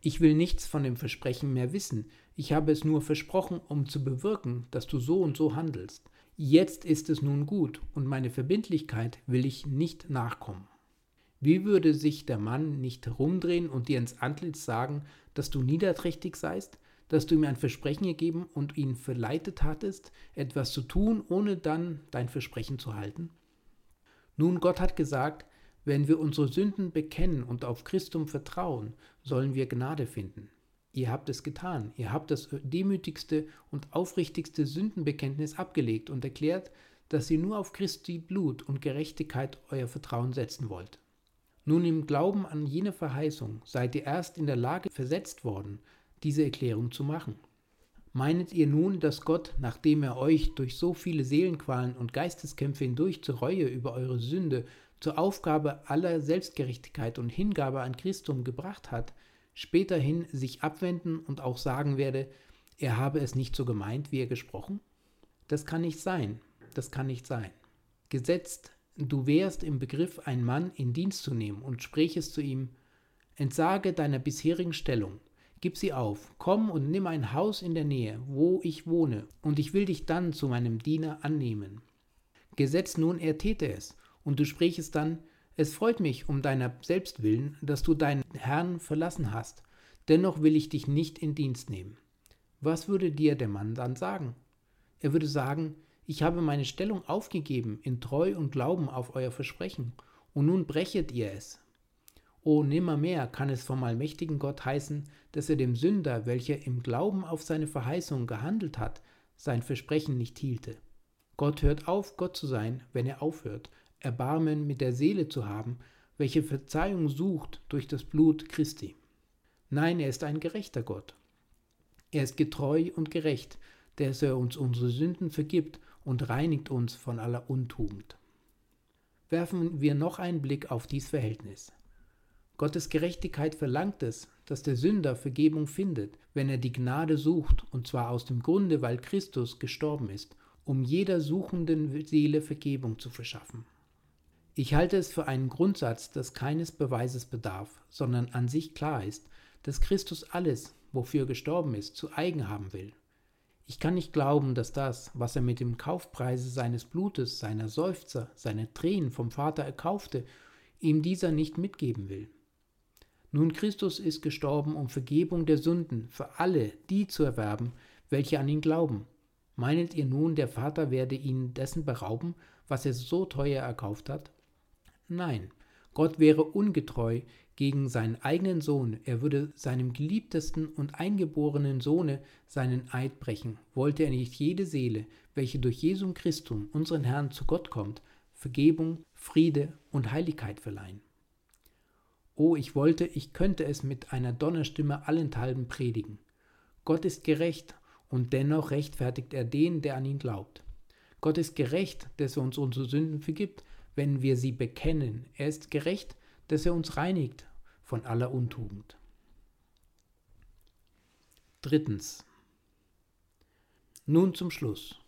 ich will nichts von dem Versprechen mehr wissen, ich habe es nur versprochen, um zu bewirken, dass du so und so handelst. Jetzt ist es nun gut, und meine Verbindlichkeit will ich nicht nachkommen. Wie würde sich der Mann nicht herumdrehen und dir ins Antlitz sagen, dass du niederträchtig seist, dass du ihm ein Versprechen gegeben und ihn verleitet hattest, etwas zu tun, ohne dann dein Versprechen zu halten? Nun, Gott hat gesagt, wenn wir unsere Sünden bekennen und auf Christum vertrauen, sollen wir Gnade finden. Ihr habt es getan. Ihr habt das demütigste und aufrichtigste Sündenbekenntnis abgelegt und erklärt, dass ihr nur auf Christi Blut und Gerechtigkeit euer Vertrauen setzen wollt. Nun im Glauben an jene Verheißung seid ihr erst in der Lage versetzt worden, diese Erklärung zu machen. Meinet ihr nun, dass Gott, nachdem er euch durch so viele Seelenqualen und Geisteskämpfe hindurch zur Reue über eure Sünde, zur Aufgabe aller Selbstgerechtigkeit und Hingabe an Christum gebracht hat, späterhin sich abwenden und auch sagen werde, er habe es nicht so gemeint, wie er gesprochen? Das kann nicht sein, das kann nicht sein. Gesetzt, du wärst im Begriff, einen Mann in Dienst zu nehmen und sprächest zu ihm, entsage deiner bisherigen Stellung, gib sie auf, komm und nimm ein Haus in der Nähe, wo ich wohne, und ich will dich dann zu meinem Diener annehmen. Gesetzt nun, er täte es, und du sprächest dann, es freut mich um deiner selbst willen, dass du deinen Herrn verlassen hast, dennoch will ich dich nicht in Dienst nehmen. Was würde dir der Mann dann sagen? Er würde sagen, ich habe meine Stellung aufgegeben in Treu und Glauben auf euer Versprechen, und nun brechet ihr es. O nimmermehr kann es vom allmächtigen Gott heißen, dass er dem Sünder, welcher im Glauben auf seine Verheißung gehandelt hat, sein Versprechen nicht hielte. Gott hört auf, Gott zu sein, wenn er aufhört, Erbarmen mit der Seele zu haben, welche Verzeihung sucht durch das Blut Christi. Nein, er ist ein gerechter Gott. Er ist getreu und gerecht, dass er uns unsere Sünden vergibt und reinigt uns von aller Untugend. Werfen wir noch einen Blick auf dies Verhältnis. Gottes Gerechtigkeit verlangt es, dass der Sünder Vergebung findet, wenn er die Gnade sucht, und zwar aus dem Grunde, weil Christus gestorben ist, um jeder suchenden Seele Vergebung zu verschaffen. Ich halte es für einen Grundsatz, dass keines Beweises bedarf, sondern an sich klar ist, dass Christus alles, wofür gestorben ist, zu eigen haben will. Ich kann nicht glauben, dass das, was er mit dem Kaufpreise seines Blutes, seiner Seufzer, seiner Tränen vom Vater erkaufte, ihm dieser nicht mitgeben will. Nun Christus ist gestorben, um Vergebung der Sünden für alle die zu erwerben, welche an ihn glauben. Meinet ihr nun, der Vater werde ihnen dessen berauben, was er so teuer erkauft hat? Nein, Gott wäre ungetreu gegen seinen eigenen Sohn, er würde seinem geliebtesten und eingeborenen Sohne seinen Eid brechen, wollte er nicht jede Seele, welche durch Jesum Christum, unseren Herrn, zu Gott kommt, Vergebung, Friede und Heiligkeit verleihen. Oh, ich wollte, ich könnte es mit einer Donnerstimme allenthalben predigen. Gott ist gerecht und dennoch rechtfertigt er den, der an ihn glaubt. Gott ist gerecht, dass er uns unsere Sünden vergibt wenn wir sie bekennen. Er ist gerecht, dass er uns reinigt von aller Untugend. Drittens. Nun zum Schluss.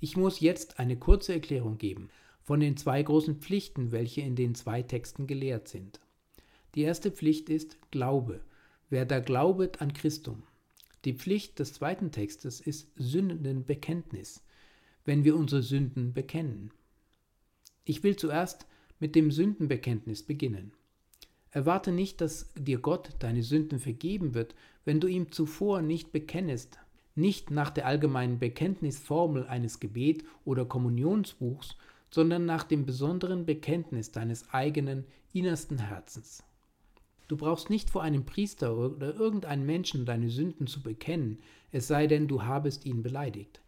Ich muss jetzt eine kurze Erklärung geben von den zwei großen Pflichten, welche in den zwei Texten gelehrt sind. Die erste Pflicht ist Glaube. Wer da glaubet an Christum. Die Pflicht des zweiten Textes ist Sündenbekenntnis, wenn wir unsere Sünden bekennen. Ich will zuerst mit dem Sündenbekenntnis beginnen. Erwarte nicht, dass dir Gott deine Sünden vergeben wird, wenn du ihm zuvor nicht bekennest, nicht nach der allgemeinen Bekenntnisformel eines Gebet- oder Kommunionsbuchs, sondern nach dem besonderen Bekenntnis deines eigenen innersten Herzens. Du brauchst nicht vor einem Priester oder irgendeinem Menschen deine Sünden zu bekennen, es sei denn, du habest ihn beleidigt.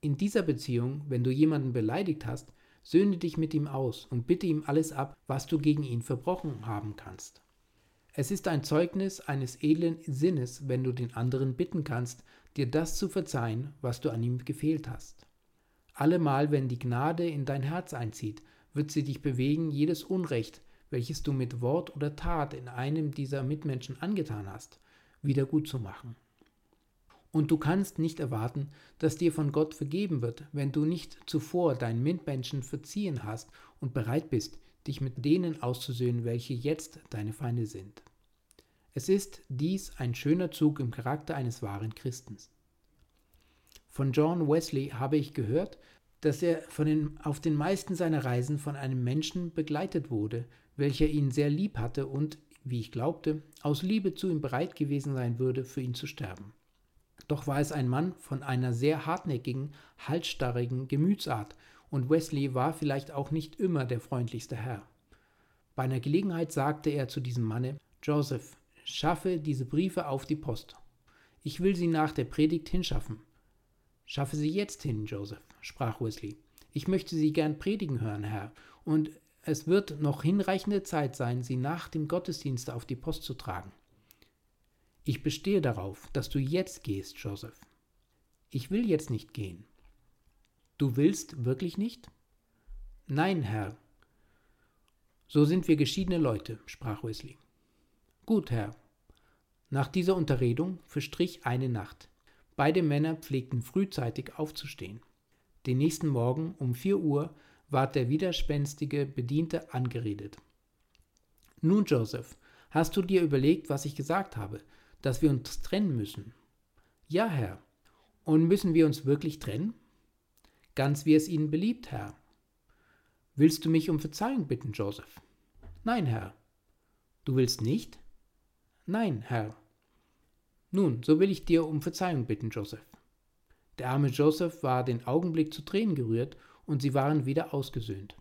In dieser Beziehung, wenn du jemanden beleidigt hast, Söhne dich mit ihm aus und bitte ihm alles ab, was du gegen ihn verbrochen haben kannst. Es ist ein Zeugnis eines edlen Sinnes, wenn du den anderen bitten kannst, dir das zu verzeihen, was du an ihm gefehlt hast. Allemal, wenn die Gnade in dein Herz einzieht, wird sie dich bewegen, jedes Unrecht, welches du mit Wort oder Tat in einem dieser Mitmenschen angetan hast, wieder gut zu machen. Und du kannst nicht erwarten, dass dir von Gott vergeben wird, wenn du nicht zuvor deinen Mitmenschen verziehen hast und bereit bist, dich mit denen auszusöhnen, welche jetzt deine Feinde sind. Es ist dies ein schöner Zug im Charakter eines wahren Christens. Von John Wesley habe ich gehört, dass er den, auf den meisten seiner Reisen von einem Menschen begleitet wurde, welcher ihn sehr lieb hatte und, wie ich glaubte, aus Liebe zu ihm bereit gewesen sein würde, für ihn zu sterben. Doch war es ein Mann von einer sehr hartnäckigen, halsstarrigen Gemütsart, und Wesley war vielleicht auch nicht immer der freundlichste Herr. Bei einer Gelegenheit sagte er zu diesem Manne, Joseph, schaffe diese Briefe auf die Post. Ich will sie nach der Predigt hinschaffen. Schaffe sie jetzt hin, Joseph, sprach Wesley. Ich möchte sie gern predigen hören, Herr, und es wird noch hinreichende Zeit sein, sie nach dem Gottesdienst auf die Post zu tragen. Ich bestehe darauf, dass du jetzt gehst, Joseph. Ich will jetzt nicht gehen. Du willst wirklich nicht? Nein, Herr. So sind wir geschiedene Leute, sprach Wesley. Gut, Herr. Nach dieser Unterredung verstrich eine Nacht. Beide Männer pflegten frühzeitig aufzustehen. Den nächsten Morgen um vier Uhr ward der widerspenstige Bediente angeredet. Nun, Joseph, hast du dir überlegt, was ich gesagt habe, dass wir uns trennen müssen? Ja, Herr. Und müssen wir uns wirklich trennen? Ganz wie es Ihnen beliebt, Herr. Willst du mich um Verzeihung bitten, Joseph? Nein, Herr. Du willst nicht? Nein, Herr. Nun, so will ich dir um Verzeihung bitten, Joseph. Der arme Joseph war den Augenblick zu Tränen gerührt und sie waren wieder ausgesöhnt.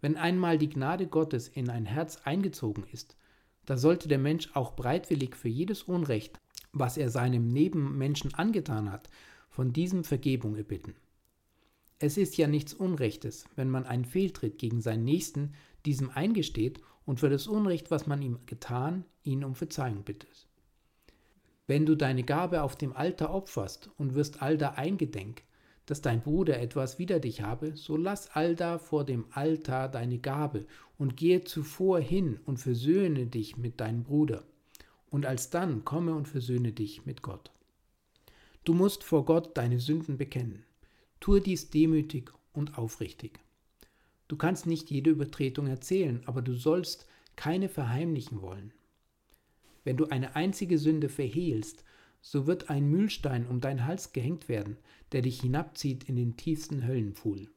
Wenn einmal die Gnade Gottes in ein Herz eingezogen ist, da sollte der Mensch auch bereitwillig für jedes Unrecht, was er seinem Nebenmenschen angetan hat, von diesem Vergebung erbitten. Es ist ja nichts Unrechtes, wenn man einen Fehltritt gegen seinen Nächsten diesem eingesteht und für das Unrecht, was man ihm getan, ihn um Verzeihung bittet. Wenn du deine Gabe auf dem Alter opferst und wirst allda eingedenk, dass dein Bruder etwas wider dich habe, so lass allda vor dem Altar deine Gabe und gehe zuvor hin und versöhne dich mit deinem Bruder und alsdann komme und versöhne dich mit Gott. Du musst vor Gott deine Sünden bekennen. Tue dies demütig und aufrichtig. Du kannst nicht jede Übertretung erzählen, aber du sollst keine verheimlichen wollen. Wenn du eine einzige Sünde verhehlst, so wird ein Mühlstein um deinen Hals gehängt werden, der dich hinabzieht in den tiefsten Höllenpfuhl.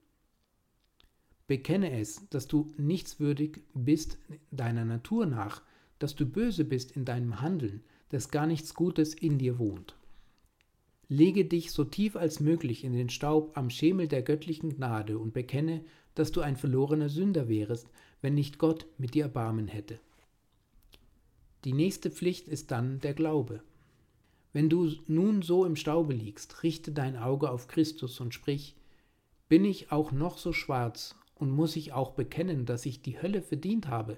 Bekenne es, dass du nichtswürdig bist deiner Natur nach, dass du böse bist in deinem Handeln, dass gar nichts Gutes in dir wohnt. Lege dich so tief als möglich in den Staub am Schemel der göttlichen Gnade und bekenne, dass du ein verlorener Sünder wärest, wenn nicht Gott mit dir Erbarmen hätte. Die nächste Pflicht ist dann der Glaube. Wenn du nun so im Staube liegst, richte dein Auge auf Christus und sprich, bin ich auch noch so schwarz und muss ich auch bekennen, dass ich die Hölle verdient habe,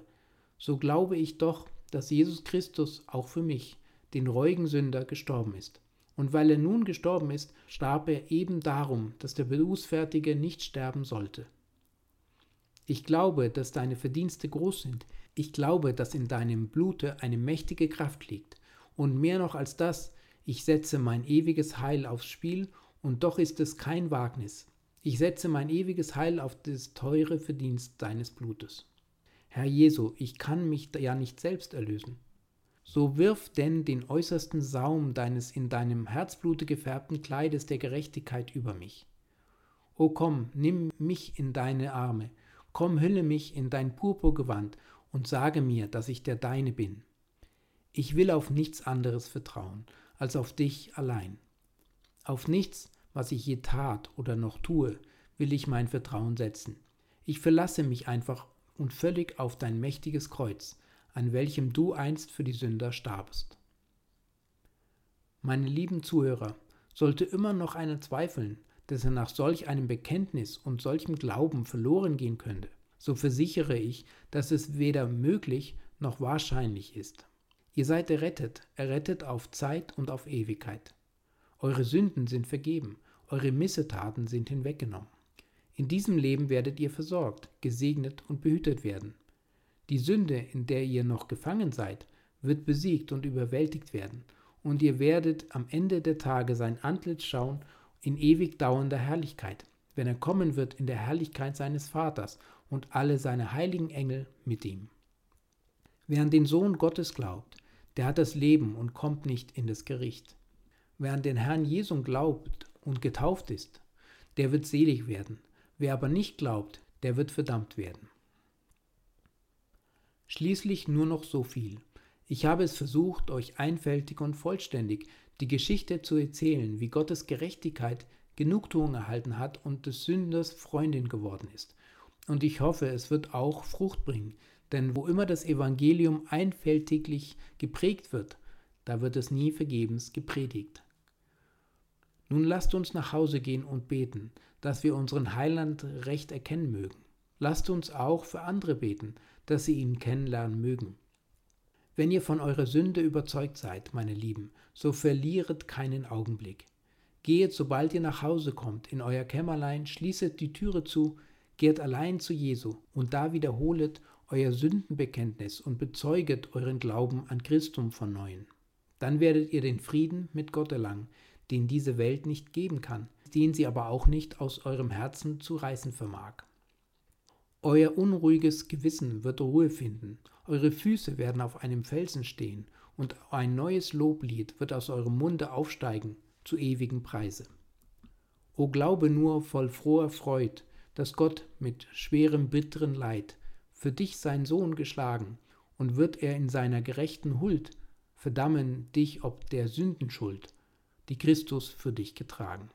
so glaube ich doch, dass Jesus Christus auch für mich, den reuigen Sünder, gestorben ist. Und weil er nun gestorben ist, starb er eben darum, dass der Berufsfertige nicht sterben sollte. Ich glaube, dass deine Verdienste groß sind. Ich glaube, dass in deinem Blute eine mächtige Kraft liegt. Und mehr noch als das, ich setze mein ewiges Heil aufs Spiel, und doch ist es kein Wagnis. Ich setze mein ewiges Heil auf das teure Verdienst deines Blutes. Herr Jesu, ich kann mich ja nicht selbst erlösen. So wirf denn den äußersten Saum deines in deinem Herzblute gefärbten Kleides der Gerechtigkeit über mich. O komm, nimm mich in deine Arme, komm, hülle mich in dein Purpurgewand und sage mir, dass ich der Deine bin. Ich will auf nichts anderes vertrauen, als auf dich allein. Auf nichts, was ich je tat oder noch tue, will ich mein Vertrauen setzen. Ich verlasse mich einfach und völlig auf dein mächtiges Kreuz, an welchem du einst für die Sünder starbst. Meine lieben Zuhörer, sollte immer noch einer zweifeln, dass er nach solch einem Bekenntnis und solchem Glauben verloren gehen könnte, so versichere ich, dass es weder möglich noch wahrscheinlich ist. Ihr seid errettet, errettet auf Zeit und auf Ewigkeit. Eure Sünden sind vergeben, eure Missetaten sind hinweggenommen. In diesem Leben werdet ihr versorgt, gesegnet und behütet werden. Die Sünde, in der ihr noch gefangen seid, wird besiegt und überwältigt werden, und ihr werdet am Ende der Tage sein Antlitz schauen in ewig dauernder Herrlichkeit, wenn er kommen wird in der Herrlichkeit seines Vaters und alle seine heiligen Engel mit ihm. Wer an den Sohn Gottes glaubt, der hat das Leben und kommt nicht in das Gericht. Wer an den Herrn Jesum glaubt und getauft ist, der wird selig werden, Wer aber nicht glaubt, der wird verdammt werden. Schließlich nur noch so viel. Ich habe es versucht, euch einfältig und vollständig die Geschichte zu erzählen, wie Gottes Gerechtigkeit Genugtuung erhalten hat und des Sünders Freundin geworden ist. Und ich hoffe, es wird auch Frucht bringen, denn wo immer das Evangelium einfältiglich geprägt wird, da wird es nie vergebens gepredigt. Nun lasst uns nach Hause gehen und beten, dass wir unseren Heiland recht erkennen mögen. Lasst uns auch für andere beten, dass sie ihn kennenlernen mögen. Wenn ihr von eurer Sünde überzeugt seid, meine Lieben, so verlieret keinen Augenblick. Gehet, sobald ihr nach Hause kommt, in euer Kämmerlein, schließet die Türe zu, kehrt allein zu Jesu und da wiederholet euer Sündenbekenntnis und bezeuget euren Glauben an Christum von neuem. Dann werdet ihr den Frieden mit Gott erlangen, den diese Welt nicht geben kann, den sie aber auch nicht aus eurem Herzen zu reißen vermag. Euer unruhiges Gewissen wird Ruhe finden, eure Füße werden auf einem Felsen stehen, und ein neues Loblied wird aus eurem Munde aufsteigen zu ewigen Preise. O glaube nur voll froher Freud, dass Gott mit schwerem bitteren Leid für dich sein Sohn geschlagen, und wird er in seiner gerechten Huld verdammen dich ob der Sündenschuld, die Christus für dich getragen.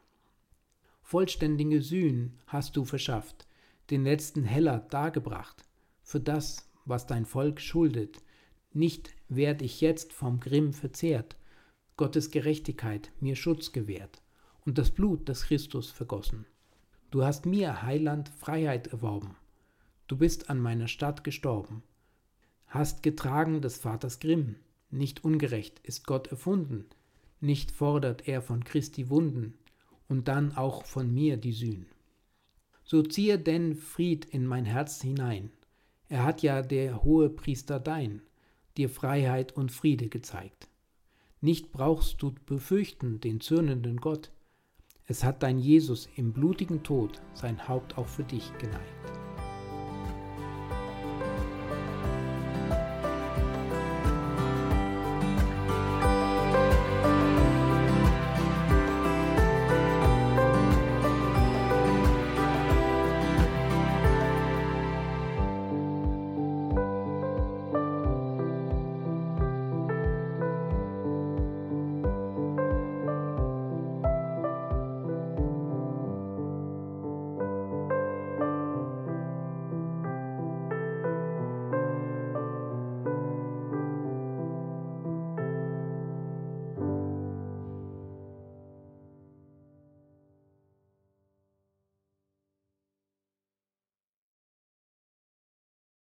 Vollständige Sühn hast du verschafft, den letzten Heller dargebracht, für das, was dein Volk schuldet, nicht werd ich jetzt vom Grimm verzehrt, Gottes Gerechtigkeit mir Schutz gewährt und das Blut des Christus vergossen. Du hast mir, Heiland, Freiheit erworben, du bist an meiner Stadt gestorben, hast getragen des Vaters Grimm, nicht ungerecht ist Gott erfunden, nicht fordert er von Christi Wunden und dann auch von mir die Sühn. So ziehe denn Fried in mein Herz hinein. Er hat ja der hohe Priester dein, dir Freiheit und Friede gezeigt. Nicht brauchst du befürchten den zürnenden Gott. Es hat dein Jesus im blutigen Tod sein Haupt auch für dich geneigt.